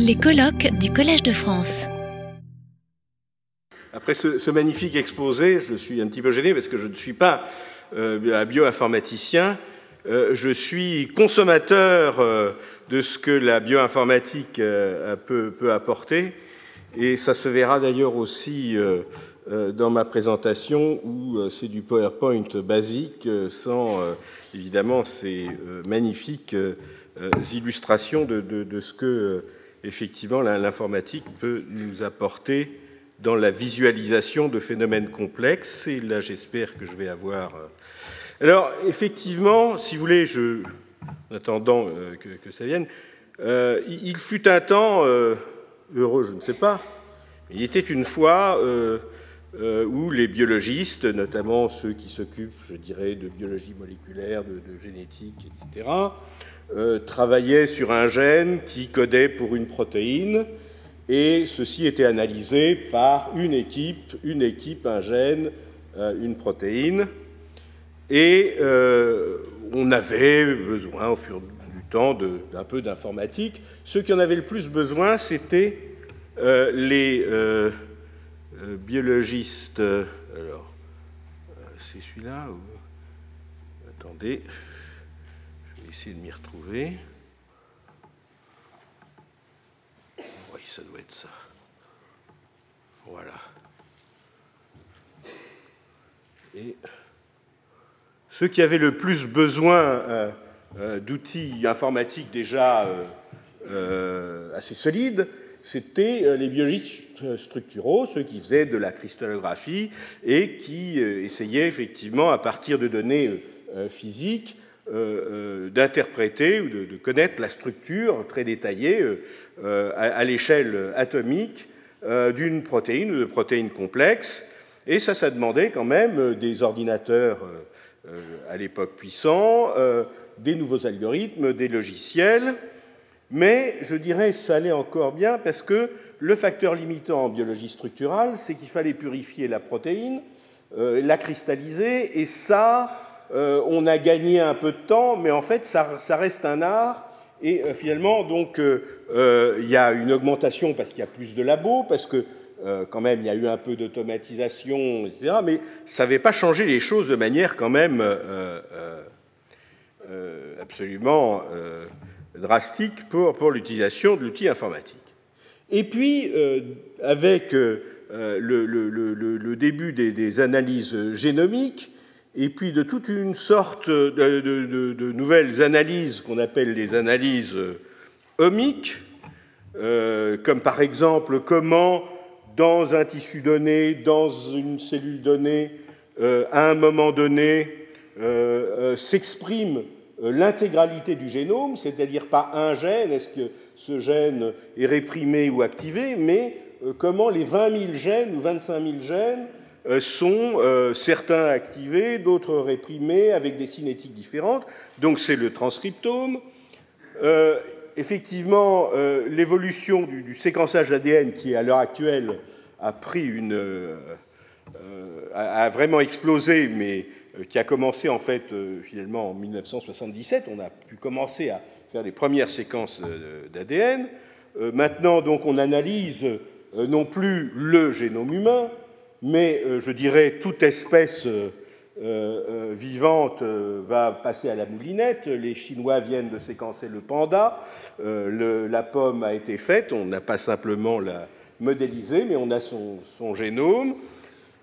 Les colloques du Collège de France. Après ce, magnifique exposé, je suis un petit peu gêné parce que je ne suis pas euh, bioinformaticien, euh, je suis consommateur euh, de ce que la bioinformatique peut, peut, apporter, et ça se verra d'ailleurs aussi dans ma présentation où c'est du PowerPoint basique sans évidemment ces magnifiques illustrations de ce que effectivement l'informatique peut nous apporter dans la visualisation de phénomènes complexes. Et là, j'espère que je vais avoir. Euh, alors, effectivement, si vous voulez, je, en attendant euh, que, ça vienne, euh, il fut un temps heureux, je ne sais pas. Il était une fois où les biologistes, notamment ceux qui s'occupent, je dirais, de biologie moléculaire, de, de génétique, etc., travaillaient sur un gène qui codait pour une protéine et ceci était analysé par une équipe, une équipe, un gène, euh, une protéine, et euh, on avait besoin au fur du temps d'un peu d'informatique. Ceux qui en avaient le plus besoin, c'était euh, les biologistes. Alors, c'est celui-là Attendez, essayer de m'y retrouver. ça doit être ça. Voilà. Et ceux qui avaient le plus besoin euh, euh, d'outils informatiques déjà euh, assez solides, c'était les biologistes structuraux, ceux qui faisaient de la cristallographie et qui essayaient effectivement, à partir de données physiques, d'interpréter ou de, connaître la structure très détaillée euh, à, l'échelle atomique d'une protéine ou de protéines complexes. Et ça, ça demandait quand même des ordinateurs à l'époque puissants, des nouveaux algorithmes, des logiciels. Mais je dirais ça allait encore bien parce que le facteur limitant en biologie structurale, c'est qu'il fallait purifier la protéine, la cristalliser, et ça, euh, on a gagné un peu de temps, mais en fait, ça, reste un art. Et euh, finalement, donc, euh, il y a une augmentation parce qu'il y a plus de labos, parce que quand même, il y a eu un peu d'automatisation, etc. Mais ça n'avait pas changé les choses de manière quand même absolument drastique pour, pour l'utilisation de l'outil informatique. Et puis, avec le, début des analyses génomiques, et puis de toute une sorte de, nouvelles analyses qu'on appelle les analyses omiques, euh, comme par exemple comment dans un tissu donné, dans une cellule donnée, euh, à un moment donné, euh, s'exprime l'intégralité du génome, c'est-à-dire pas un gène, est-ce que ce gène est réprimé ou activé, mais comment les 20 000 gènes ou 25 000 gènes euh, sont euh, certains activés, d'autres réprimés, avec des cinétiques différentes. Donc c'est le transcriptome. Euh, effectivement, l'évolution du, séquençage ADN, qui à l'heure actuelle a pris une, a, vraiment explosé, mais qui a commencé en fait finalement en 1977. On a pu commencer à faire les premières séquences d'ADN. maintenant, donc, on analyse non plus le génome humain, mais euh, je dirais toute espèce euh, euh, vivante va passer à la moulinette. Les Chinois viennent de séquencer le panda. la pomme a été faite. On n'a pas simplement la modélisé, mais on a son, génome.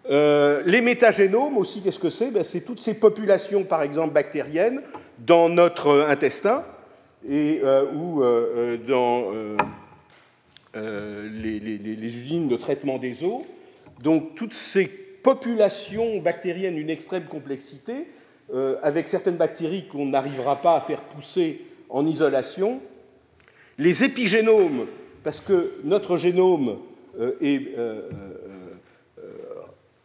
les métagénomes aussi, qu'est-ce que c'est? Ben, C'est toutes ces populations, par exemple bactériennes, dans notre intestin et ou dans les, usines de traitement des eaux donc toutes ces populations bactériennes d'une extrême complexité, euh, avec certaines bactéries qu'on n'arrivera pas à faire pousser en isolation, les épigénomes, parce que notre génome euh, est euh,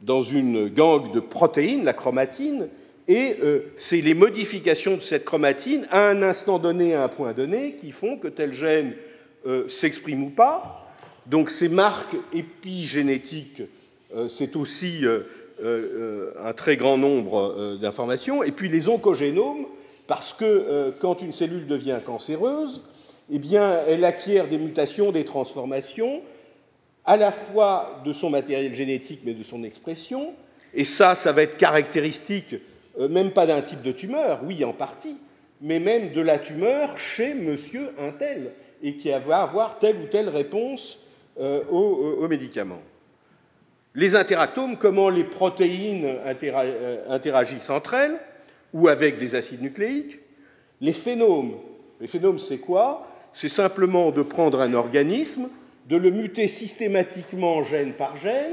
dans une gangue de protéines, la chromatine, et c'est les modifications de cette chromatine à un instant donné, à un point donné, qui font que tel gène s'exprime ou pas. Donc ces marques épigénétiques c'est aussi euh, euh, un très grand nombre d'informations. Et puis les oncogénomes, parce que quand une cellule devient cancéreuse, eh bien, elle acquiert des mutations, des transformations, à la fois de son matériel génétique, mais de son expression. Et ça, ça va être caractéristique, euh, même pas d'un type de tumeur, oui, en partie, mais même de la tumeur chez monsieur un tel, et qui va avoir telle ou telle réponse euh, aux, médicaments. Les interactomes, comment les protéines euh, interagissent entre elles, ou avec des acides nucléiques. Les phénomes, les phénomes, c'est quoi? C'est simplement de prendre un organisme, de le muter systématiquement gène par gène,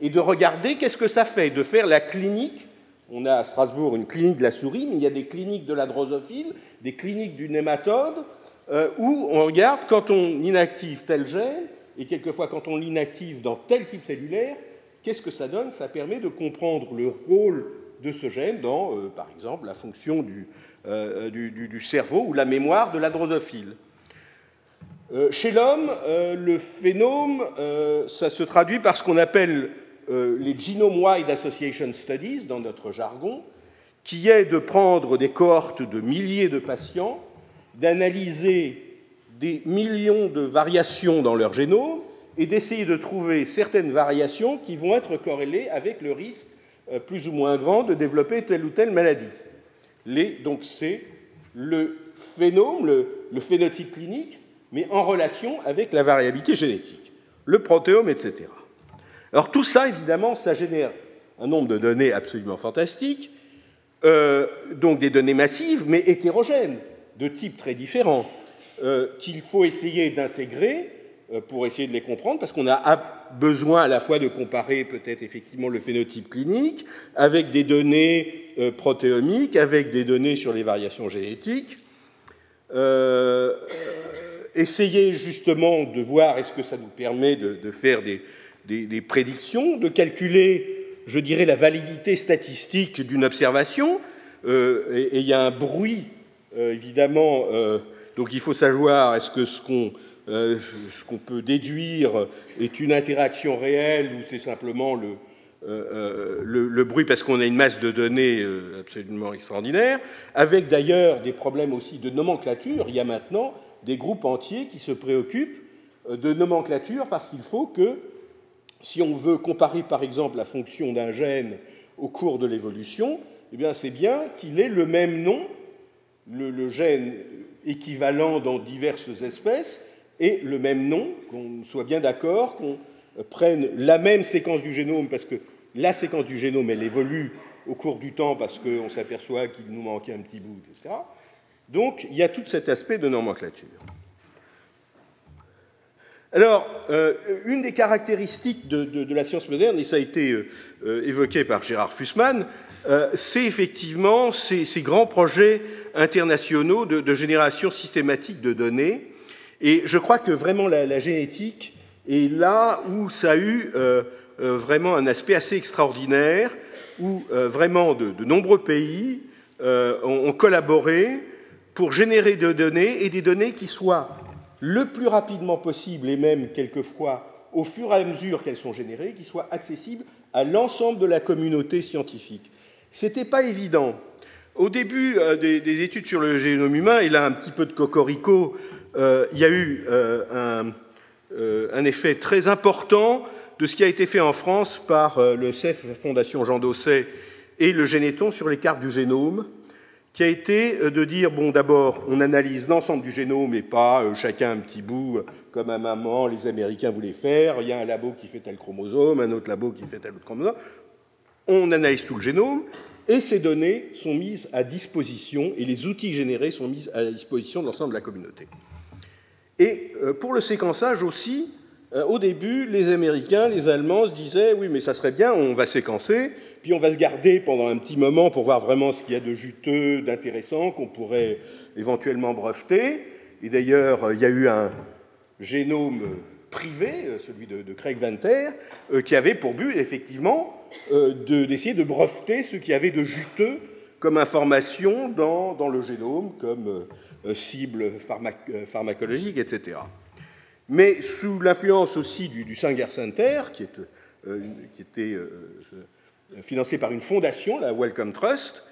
et de regarder qu'est-ce que ça fait, de faire la clinique. On a à Strasbourg une clinique de la souris, mais il y a des cliniques de la drosophile, des cliniques du nématode, euh, où on regarde quand on inactive tel gène, et quelquefois quand on l'inactive dans tel type cellulaire, qu'est-ce que ça donne? Ça permet de comprendre le rôle de ce gène dans, euh, par exemple, la fonction euh, du, du, cerveau ou la mémoire de la drosophile. chez l'homme, le phénomène, ça se traduit par ce qu'on appelle les Genome-Wide Association Studies, dans notre jargon, qui est de prendre des cohortes de milliers de patients, d'analyser des millions de variations dans leur génome et d'essayer de trouver certaines variations qui vont être corrélées avec le risque euh, plus ou moins grand de développer telle ou telle maladie. donc c'est le phénomène, le, phénotype clinique, mais en relation avec la variabilité génétique, le protéome, etc. Alors tout ça, évidemment, ça génère un nombre de données absolument fantastiques, euh, donc des données massives, mais hétérogènes, de types très différents. Euh, qu'il faut essayer d'intégrer pour essayer de les comprendre, parce qu'on a besoin à la fois de comparer peut-être effectivement le phénotype clinique avec des données euh, protéomiques, avec des données sur les variations génétiques. essayer justement de voir est-ce que ça nous permet de, faire des, prédictions, de calculer, je dirais, la validité statistique d'une observation. et il y a un bruit, évidemment, donc il faut savoir est-ce que euh, ce qu'on peut déduire est une interaction réelle ou c'est simplement le, euh, euh, bruit parce qu'on a une masse de données absolument extraordinaire, avec d'ailleurs des problèmes aussi de nomenclature. Il y a maintenant des groupes entiers qui se préoccupent de nomenclature parce qu'il faut que, si on veut comparer par exemple la fonction d'un gène au cours de l'évolution, eh bien c'est bien qu'il ait le même nom, le gène équivalent dans diverses espèces et le même nom, qu'on soit bien d'accord, qu'on prenne la même séquence du génome, parce que la séquence du génome, elle évolue au cours du temps parce qu'on s'aperçoit qu'il nous manquait un petit bout, etc. Donc il y a tout cet aspect de nomenclature. Alors, euh, une des caractéristiques de, la science moderne, et ça a été euh, euh, évoqué par Gérard Fussman, c'est effectivement ces, grands projets internationaux de, génération systématique de données. Et je crois que vraiment la, génétique est là où ça a eu vraiment un aspect assez extraordinaire, où vraiment de, nombreux pays ont collaboré pour générer des données et des données qui soient le plus rapidement possible et même quelquefois au fur et à mesure qu'elles sont générées, qui soient accessibles à l'ensemble de la communauté scientifique. Ce n'était pas évident. Au début euh, des, études sur le génome humain, et là un petit peu de cocorico, euh, il y a eu euh, un, effet très important de ce qui a été fait en France par le CEF, la Fondation Jean Dosset, et le Généton sur les cartes du génome qui a été euh, de dire, bon, d'abord, on analyse l'ensemble du génome et pas euh, chacun un petit bout, euh, comme un maman, les Américains voulaient faire. Il y a un labo qui fait tel chromosome, un autre labo qui fait tel autre chromosome. On analyse tout le génome et ces données sont mises à disposition et les outils générés sont mis à disposition de l'ensemble de la communauté. Et pour le séquençage aussi, au début, les Américains, les Allemands se disaient, oui, mais ça serait bien, on va séquencer, puis on va se garder pendant un petit moment pour voir vraiment ce qu'il y a de juteux, d'intéressant, qu'on pourrait éventuellement breveter. Et d'ailleurs, il y a eu un génome privé, euh, celui de, Craig Venter, euh, qui avait pour but, effectivement, euh, d'essayer de, breveter ce qu'il y avait de juteux comme information dans, le génome, comme cible pharmacologique, etc. Mais sous l'influence aussi du, du Sanger Center, qui, qui était financé par une fondation, la Wellcome Trust,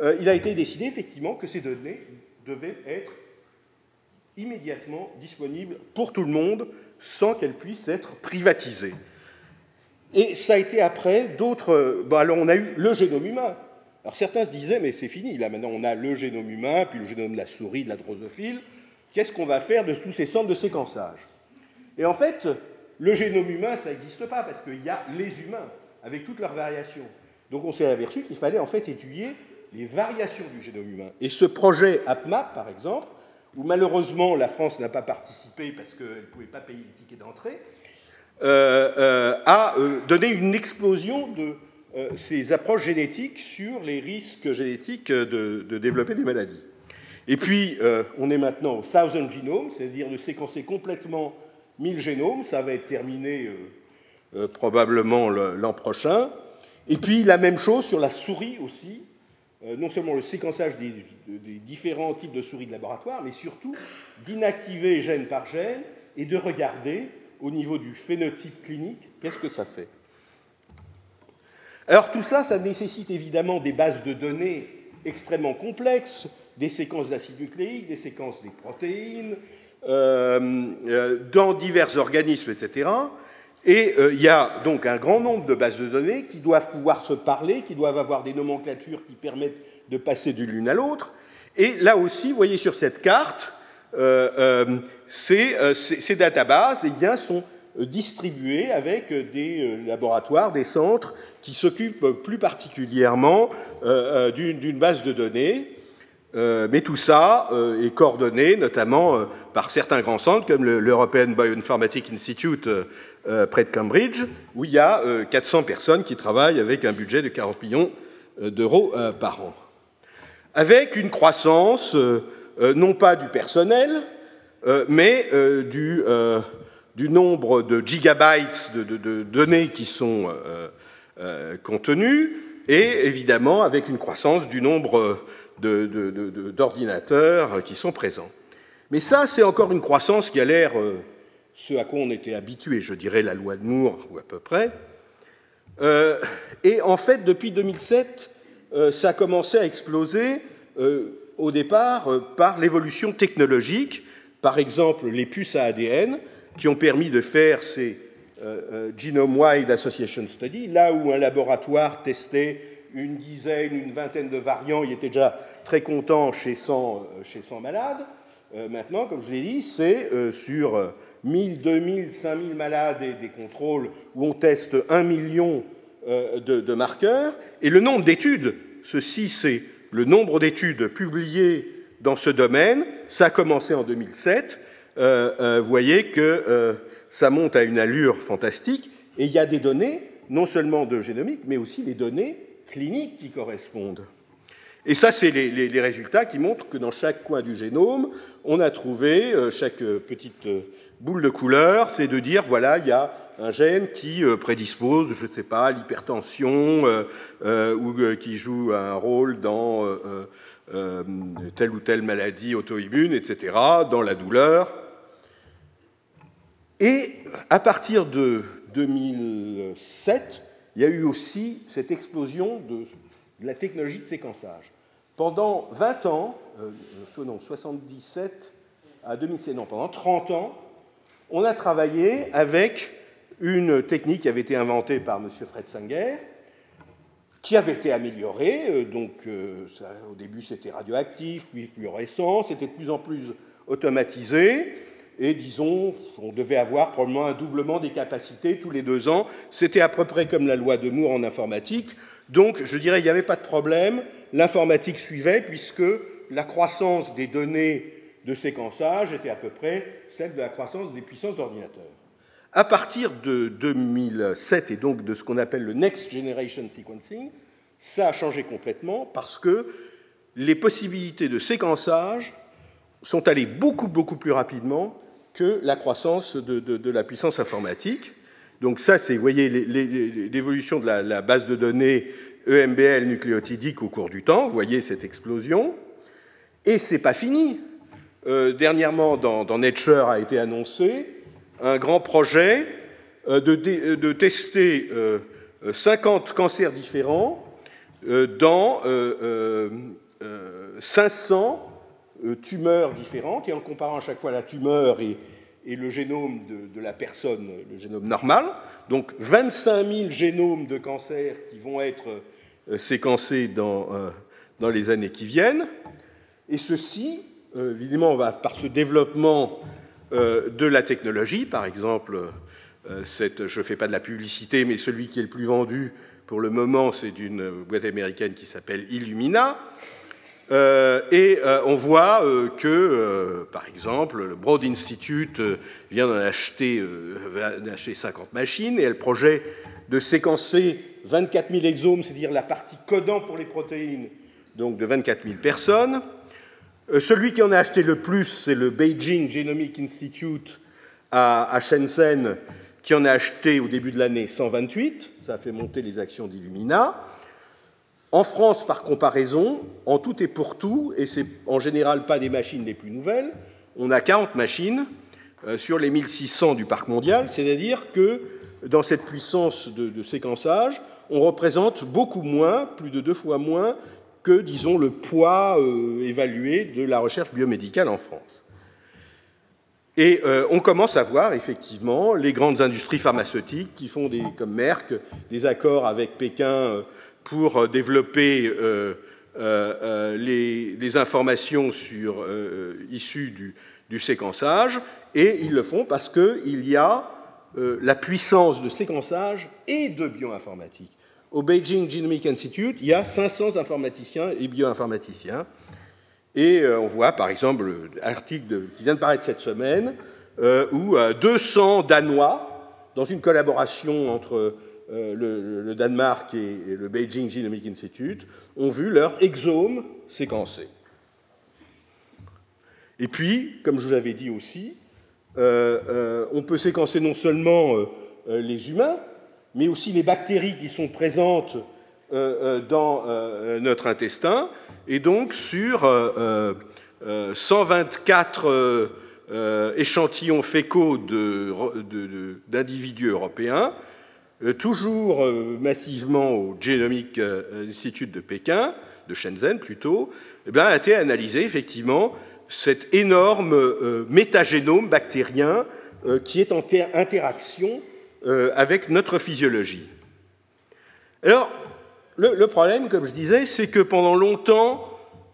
euh, il a été décidé effectivement que ces données devaient être immédiatement disponible pour tout le monde sans qu'elle puisse être privatisée. Et ça a été après d'autres. Bon, alors on a eu le génome humain. Alors certains se disaient, mais c'est fini, là maintenant on a le génome humain, puis le génome de la souris, de la drosophile. Qu'est-ce qu'on va faire de tous ces centres de séquençage? Et en fait, le génome humain, ça n'existe pas, parce qu'il y a les humains, avec toutes leurs variations. Donc on s'est aperçu qu'il fallait en fait étudier les variations du génome humain. Et ce projet AppMap, par exemple, où malheureusement la France n'a pas participé parce qu'elle ne pouvait pas payer les tickets d'entrée, euh, euh, a euh, donné une explosion de ces approches génétiques sur les risques génétiques de, de développer des maladies. Et puis, on est maintenant au thousand genome, c'est-à-dire de séquencer complètement 1000 génomes. Ça va être terminé probablement l'an prochain. Et puis, la même chose sur la souris aussi, euh, non seulement le séquençage des, différents types de souris de laboratoire, mais surtout d'inactiver gène par gène et de regarder au niveau du phénotype clinique qu'est-ce que ça fait. Alors tout ça, ça nécessite évidemment des bases de données extrêmement complexes, des séquences d'acides nucléiques, des séquences des protéines, euh, euh, dans divers organismes, etc. Et euh, il y a donc un grand nombre de bases de données qui doivent pouvoir se parler, qui doivent avoir des nomenclatures qui permettent de passer de l'une à l'autre. Et là aussi, vous voyez sur cette carte, ces, databases eh bien, sont distribuées avec des laboratoires, des centres qui s'occupent plus particulièrement d'une base de données. mais tout ça est coordonné notamment par certains grands centres comme l'European Bioinformatics Institute euh, près de Cambridge, où il y a 400 euh, personnes qui travaillent avec un budget de 40 millions euh, d'euros par an. Avec une croissance, non pas du personnel, mais du, du, nombre de gigabytes de, données qui sont contenues, et évidemment avec une croissance du nombre d'ordinateurs qui sont présents. Mais ça, c'est encore une croissance qui a l'air ce à quoi on était habitué, je dirais la loi de Moore, ou à peu près. Euh, et en fait, depuis 2007, euh, ça a commencé à exploser euh, au départ par l'évolution technologique, par exemple les puces à ADN, qui ont permis de faire ces Genome-Wide Association Study, là où un laboratoire testait une dizaine, une vingtaine de variants, il était déjà très content chez 100, chez 100 malades. maintenant, comme je l'ai dit, c'est sur 1000, 2000, 5000 malades et des contrôles où on teste 1 million euh, de, marqueurs. Et le nombre d'études, ceci c'est le nombre d'études publiées dans ce domaine, ça a commencé en 2007. Euh, euh, vous voyez que ça monte à une allure fantastique. Et il y a des données, non seulement de génomique, mais aussi les données cliniques qui correspondent. Et ça, c'est les, résultats qui montrent que dans chaque coin du génome, on a trouvé chaque petite boule de couleur, c'est de dire, voilà, il y a un gène qui euh, prédispose, je ne sais pas, l'hypertension euh, euh, ou qui joue un rôle dans telle ou telle maladie auto-immune, etc., dans la douleur. Et à partir de 2007, il y a eu aussi cette explosion de, la technologie de séquençage. Pendant 20 ans, non, 77 à 2007, non, pendant 30 ans, on a travaillé avec une technique qui avait été inventée par M. Fred Sanger, qui avait été améliorée. Euh, donc, euh, au début, c'était radioactif, puis fluorescent, c'était de plus en plus automatisé. Et disons, on devait avoir probablement un doublement des capacités tous les deux ans. C'était à peu près comme la loi de Moore en informatique. Donc, je dirais, il n'y avait pas de problème. L'informatique suivait, puisque la croissance des données de séquençage était à peu près celle de la croissance des puissances d'ordinateurs. À partir de 2007 et donc de ce qu'on appelle le Next Generation Sequencing, ça a changé complètement parce que les possibilités de séquençage sont allées beaucoup, beaucoup plus rapidement que la croissance de, la puissance informatique. Donc ça, c'est, vous voyez, l'évolution de la, base de données EMBL nucléotidique au cours du temps. Vous voyez cette explosion. Et c'est pas fini. Euh, dernièrement, dans, Nature a été annoncé un grand projet euh, de, tester 50 euh, cancers différents dans 500 tumeurs différentes, et en comparant à chaque fois la tumeur et, le génome de, la personne, le génome normal. Donc 25 000 génomes de cancer qui vont être séquencés dans, dans les années qui viennent. Et ceci, évidemment, va, par ce développement de la technologie, par exemple, je ne fais pas de la publicité, mais celui qui est le plus vendu pour le moment, c'est d'une boîte américaine qui s'appelle Illumina. Euh, et euh, on voit euh, que, par exemple, le Broad Institute vient d'en acheter, 50 machines et elle projette de séquencer 24 000 exomes, c'est-à-dire la partie codant pour les protéines, donc de 24 000 personnes. celui qui en a acheté le plus, c'est le Beijing Genomic Institute à Shenzhen, qui en a acheté au début de l'année 128, ça a fait monter les actions d'Illumina. En France, par comparaison, en tout et pour tout, et c'est en général pas des machines les plus nouvelles, on a 40 machines euh, sur les 1600 du parc mondial, c'est-à-dire que dans cette puissance de, séquençage, on représente beaucoup moins, plus de deux fois moins, que, disons, le poids euh, évalué de la recherche biomédicale en France. Et euh, on commence à voir effectivement les grandes industries pharmaceutiques qui font, des, comme Merck, des accords avec Pékin pour euh, développer les, informations issues du, séquençage. Et ils le font parce qu'il y a la puissance de séquençage et de bioinformatique. Au Beijing Genomic Institute, il y a 500 informaticiens et bioinformaticiens et euh, on voit par exemple l'article qui vient de paraître cette semaine, euh, où 200 euh, Danois, dans une collaboration entre le, Danemark et, le Beijing Genomic Institute, ont vu leur exome séquencé. Et puis, comme je vous l'avais dit aussi, on peut séquencer non seulement les humains, mais aussi les bactéries qui sont présentes dans notre intestin, et donc sur 124 euh, euh, euh, échantillons fécaux d'individus européens, toujours massivement au Genomic Institute de Pékin, de Shenzhen plutôt, eh a été analysé effectivement cet énorme métagénome bactérien qui est en interaction avec notre physiologie. Alors, le, problème, comme je disais, c'est que pendant longtemps,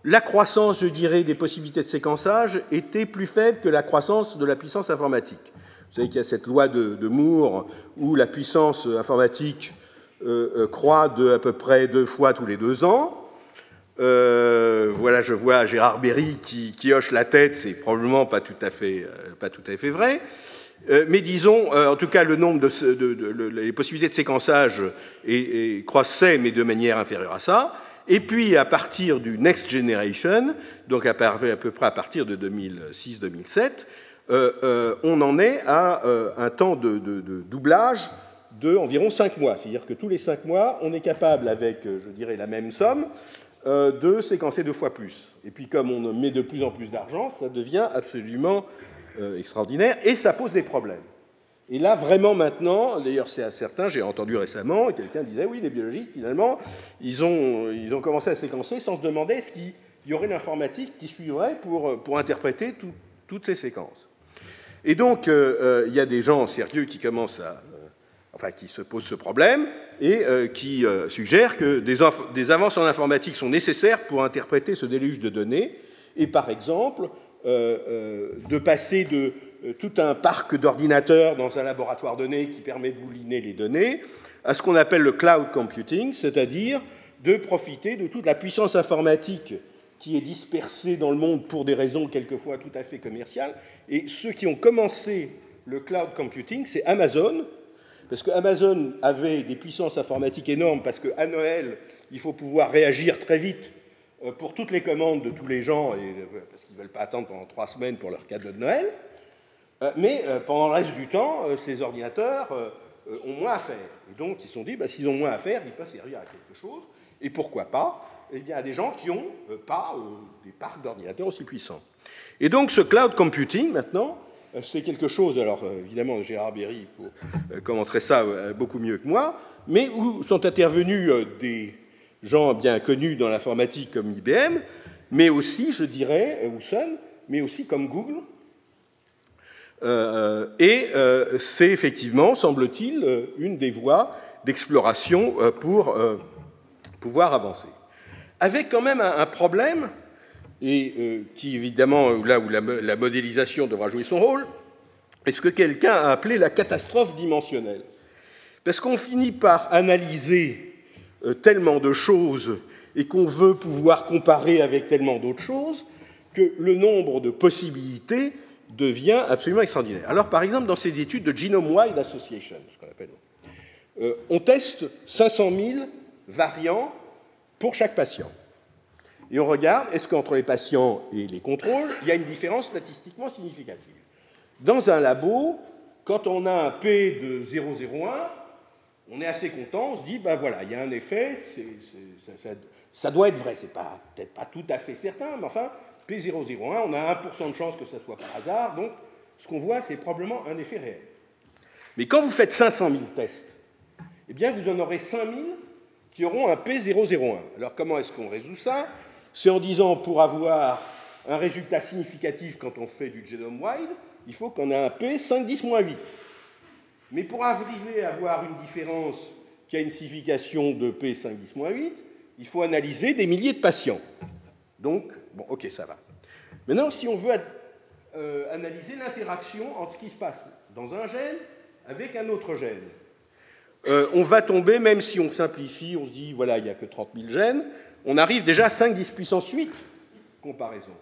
la croissance, je dirais, des possibilités de séquençage était plus faible que la croissance de la puissance informatique. Vous savez qu'il y a cette loi de, Moore où la puissance informatique euh, euh, croît de à peu près deux fois tous les deux ans. Euh, voilà, je vois Gérard Berry qui, hoche la tête, c'est probablement pas tout à fait, pas tout à fait vrai. Euh, mais disons, euh, en tout cas, le nombre de, les possibilités de séquençage croissaient, mais de manière inférieure à ça. Et puis, à partir du Next Generation, donc à, peu près à partir de 2006-2007, euh, on en est à un temps de, doublage de environ 5 mois. C'est-à-dire que tous les 5 mois, on est capable, avec, je dirais, la même somme, de séquencer deux fois plus. Et puis, comme on met de plus en plus d'argent, ça devient absolument euh, extraordinaire, et ça pose des problèmes. Et là, vraiment maintenant, d'ailleurs, c'est à certains, j'ai entendu récemment, quelqu'un disait oui, les biologistes, finalement, ils ont, ils ont commencé à séquencer sans se demander est-ce y aurait l'informatique qui suivrait pour, pour interpréter toutes ces séquences. Et donc, euh, euh, il y a des gens sérieux qui commencent à. enfin, qui se posent ce problème et qui suggèrent que des, des avances en informatique sont nécessaires pour interpréter ce déluge de données. Et par exemple, euh, euh, de passer de euh, tout un parc d'ordinateurs dans un laboratoire donné qui permet de mouliner les données à ce qu'on appelle le cloud computing, c'est-à-dire de profiter de toute la puissance informatique qui est dispersée dans le monde pour des raisons quelquefois tout à fait commerciales. Et ceux qui ont commencé le cloud computing, c'est Amazon, parce que Amazon avait des puissances informatiques énormes, parce qu'à Noël, il faut pouvoir réagir très vite euh, pour toutes les commandes de tous les gens, euh, parce qu'ils ne veulent pas attendre pendant trois semaines pour leur cadeau de Noël. Euh, mais pendant le reste du temps, ces ordinateurs ont moins à faire. Et donc, ils se sont dit, bah, s'ils ont moins à faire, ils peuvent servir à quelque chose. Et pourquoi pas Eh bien, à des gens qui n'ont pas des parcs d'ordinateurs aussi puissants. Et donc, ce cloud computing, maintenant, c'est quelque chose, alors évidemment, Gérard Berry commenterait ça beaucoup mieux que moi, mais où sont intervenus des gens bien connus dans l'informatique comme IBM, mais aussi, je dirais, ou Sun, mais aussi comme Google. et c'est effectivement, semble-t-il, une des voies d'exploration pour pouvoir avancer. Avec quand même un, problème, et qui évidemment, là où la, modélisation devra jouer son rôle, est ce que quelqu'un a appelé la catastrophe dimensionnelle. Parce qu'on finit par analyser euh, tellement de choses et qu'on veut pouvoir comparer avec tellement d'autres choses que le nombre de possibilités devient absolument extraordinaire. Alors, par exemple, dans ces études de Genome Wide Association, ce qu'on appelle, euh, on teste 500 000 variants pour chaque patient. Et on regarde, est-ce qu'entre les patients et les contrôles, il y a une différence statistiquement significative? Dans un labo, quand on a un P de 0,01, on est assez content, on se dit, ben voilà, il y a un effet, ça, doit être vrai, c'est peut-être pas tout à fait certain, mais enfin, P001, on a 1% de chance que ça soit par hasard, donc ce qu'on voit, c'est probablement un effet réel. Mais quand vous faites 500 000 tests, eh bien, vous en aurez 5 000 qui auront un P001. Alors, comment est-ce qu'on résout ça? C'est en disant, pour avoir un résultat significatif quand on fait du genome wide, il faut qu'on ait un P 5, 10, moins 8. Mais pour arriver à avoir une différence qui a une signification de P 5, 10, moins 8, il faut analyser des milliers de patients. Donc, bon, ok, ça va. Maintenant, si on veut euh, analyser l'interaction entre ce qui se passe dans un gène avec un autre gène, euh, on va tomber, même si on simplifie, on se dit, voilà, il n'y a que 30 000 gènes, on arrive déjà à 5, 10 puissance 8 comparaison.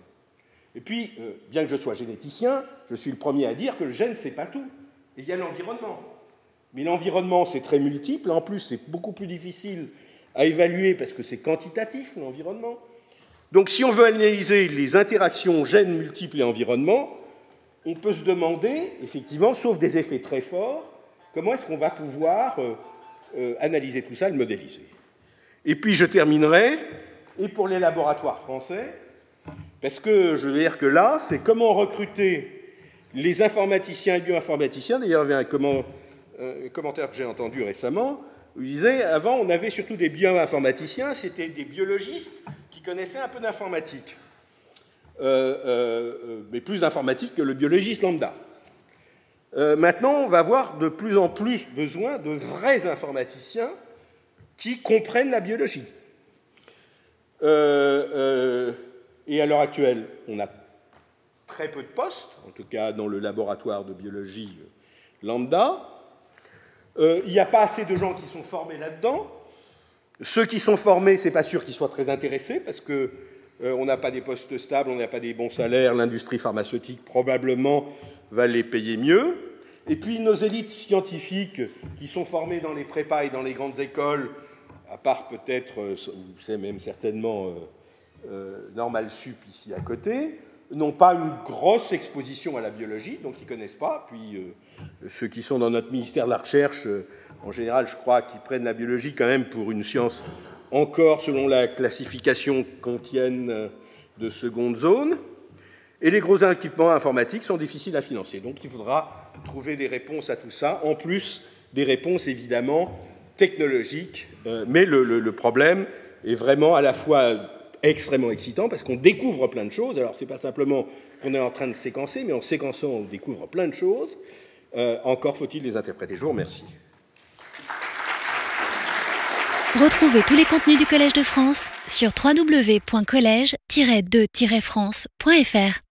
Et puis, euh, bien que je sois généticien, je suis le premier à dire que le gène, c'est pas tout. Il y a l'environnement. Mais l'environnement, c'est très multiple. En plus, c'est beaucoup plus difficile à évaluer parce que c'est quantitatif, l'environnement. Donc, si on veut analyser les interactions gènes multiples et environnement, on peut se demander, effectivement, sauf des effets très forts, comment est-ce qu'on va pouvoir euh, euh, analyser tout ça, le modéliser? Et puis, je terminerai, et pour les laboratoires français, parce que je veux dire que là, c'est comment recruter les informaticiens et bioinformaticiens. D'ailleurs, il y avait un, commentaire que j'ai entendu récemment où il disait avant, on avait surtout des bioinformaticiens, c'était des biologistes qui connaissaient un peu d'informatique, euh, euh, mais plus d'informatique que le biologiste lambda. Euh, maintenant, on va avoir de plus en plus besoin de vrais informaticiens qui comprennent la biologie. Et à l'heure actuelle, on a très peu de postes, en tout cas dans le laboratoire de biologie euh, lambda. Euh, il n'y a pas assez de gens qui sont formés là-dedans. Ceux qui sont formés, c'est pas sûr qu'ils soient très intéressés parce que euh, on n'a pas des postes stables, on n'a pas des bons salaires. L'industrie pharmaceutique probablement va les payer mieux. Et puis nos élites scientifiques qui sont formées dans les prépas et dans les grandes écoles, à part peut-être, ou c'est même certainement euh, Normal Sup ici à côté, n'ont pas une grosse exposition à la biologie, donc ils ne connaissent pas. Puis euh, ceux qui sont dans notre ministère de la Recherche, euh, en général, je crois qu'ils prennent la biologie quand même pour une science encore, selon la classification kantienne, de seconde zone. Et les gros équipements informatiques sont difficiles à financer. Donc il faudra trouver des réponses à tout ça, en plus des réponses évidemment technologiques. mais le problème est vraiment à la fois extrêmement excitant parce qu'on découvre plein de choses. Alors, ce n'est pas simplement qu'on est en train de séquencer, mais en séquençant, on découvre plein de choses. Euh, encore faut-il les interpréter. Je vous remercie. Retrouvez tous les contenus du Collège de France sur www.colège-2-france.fr.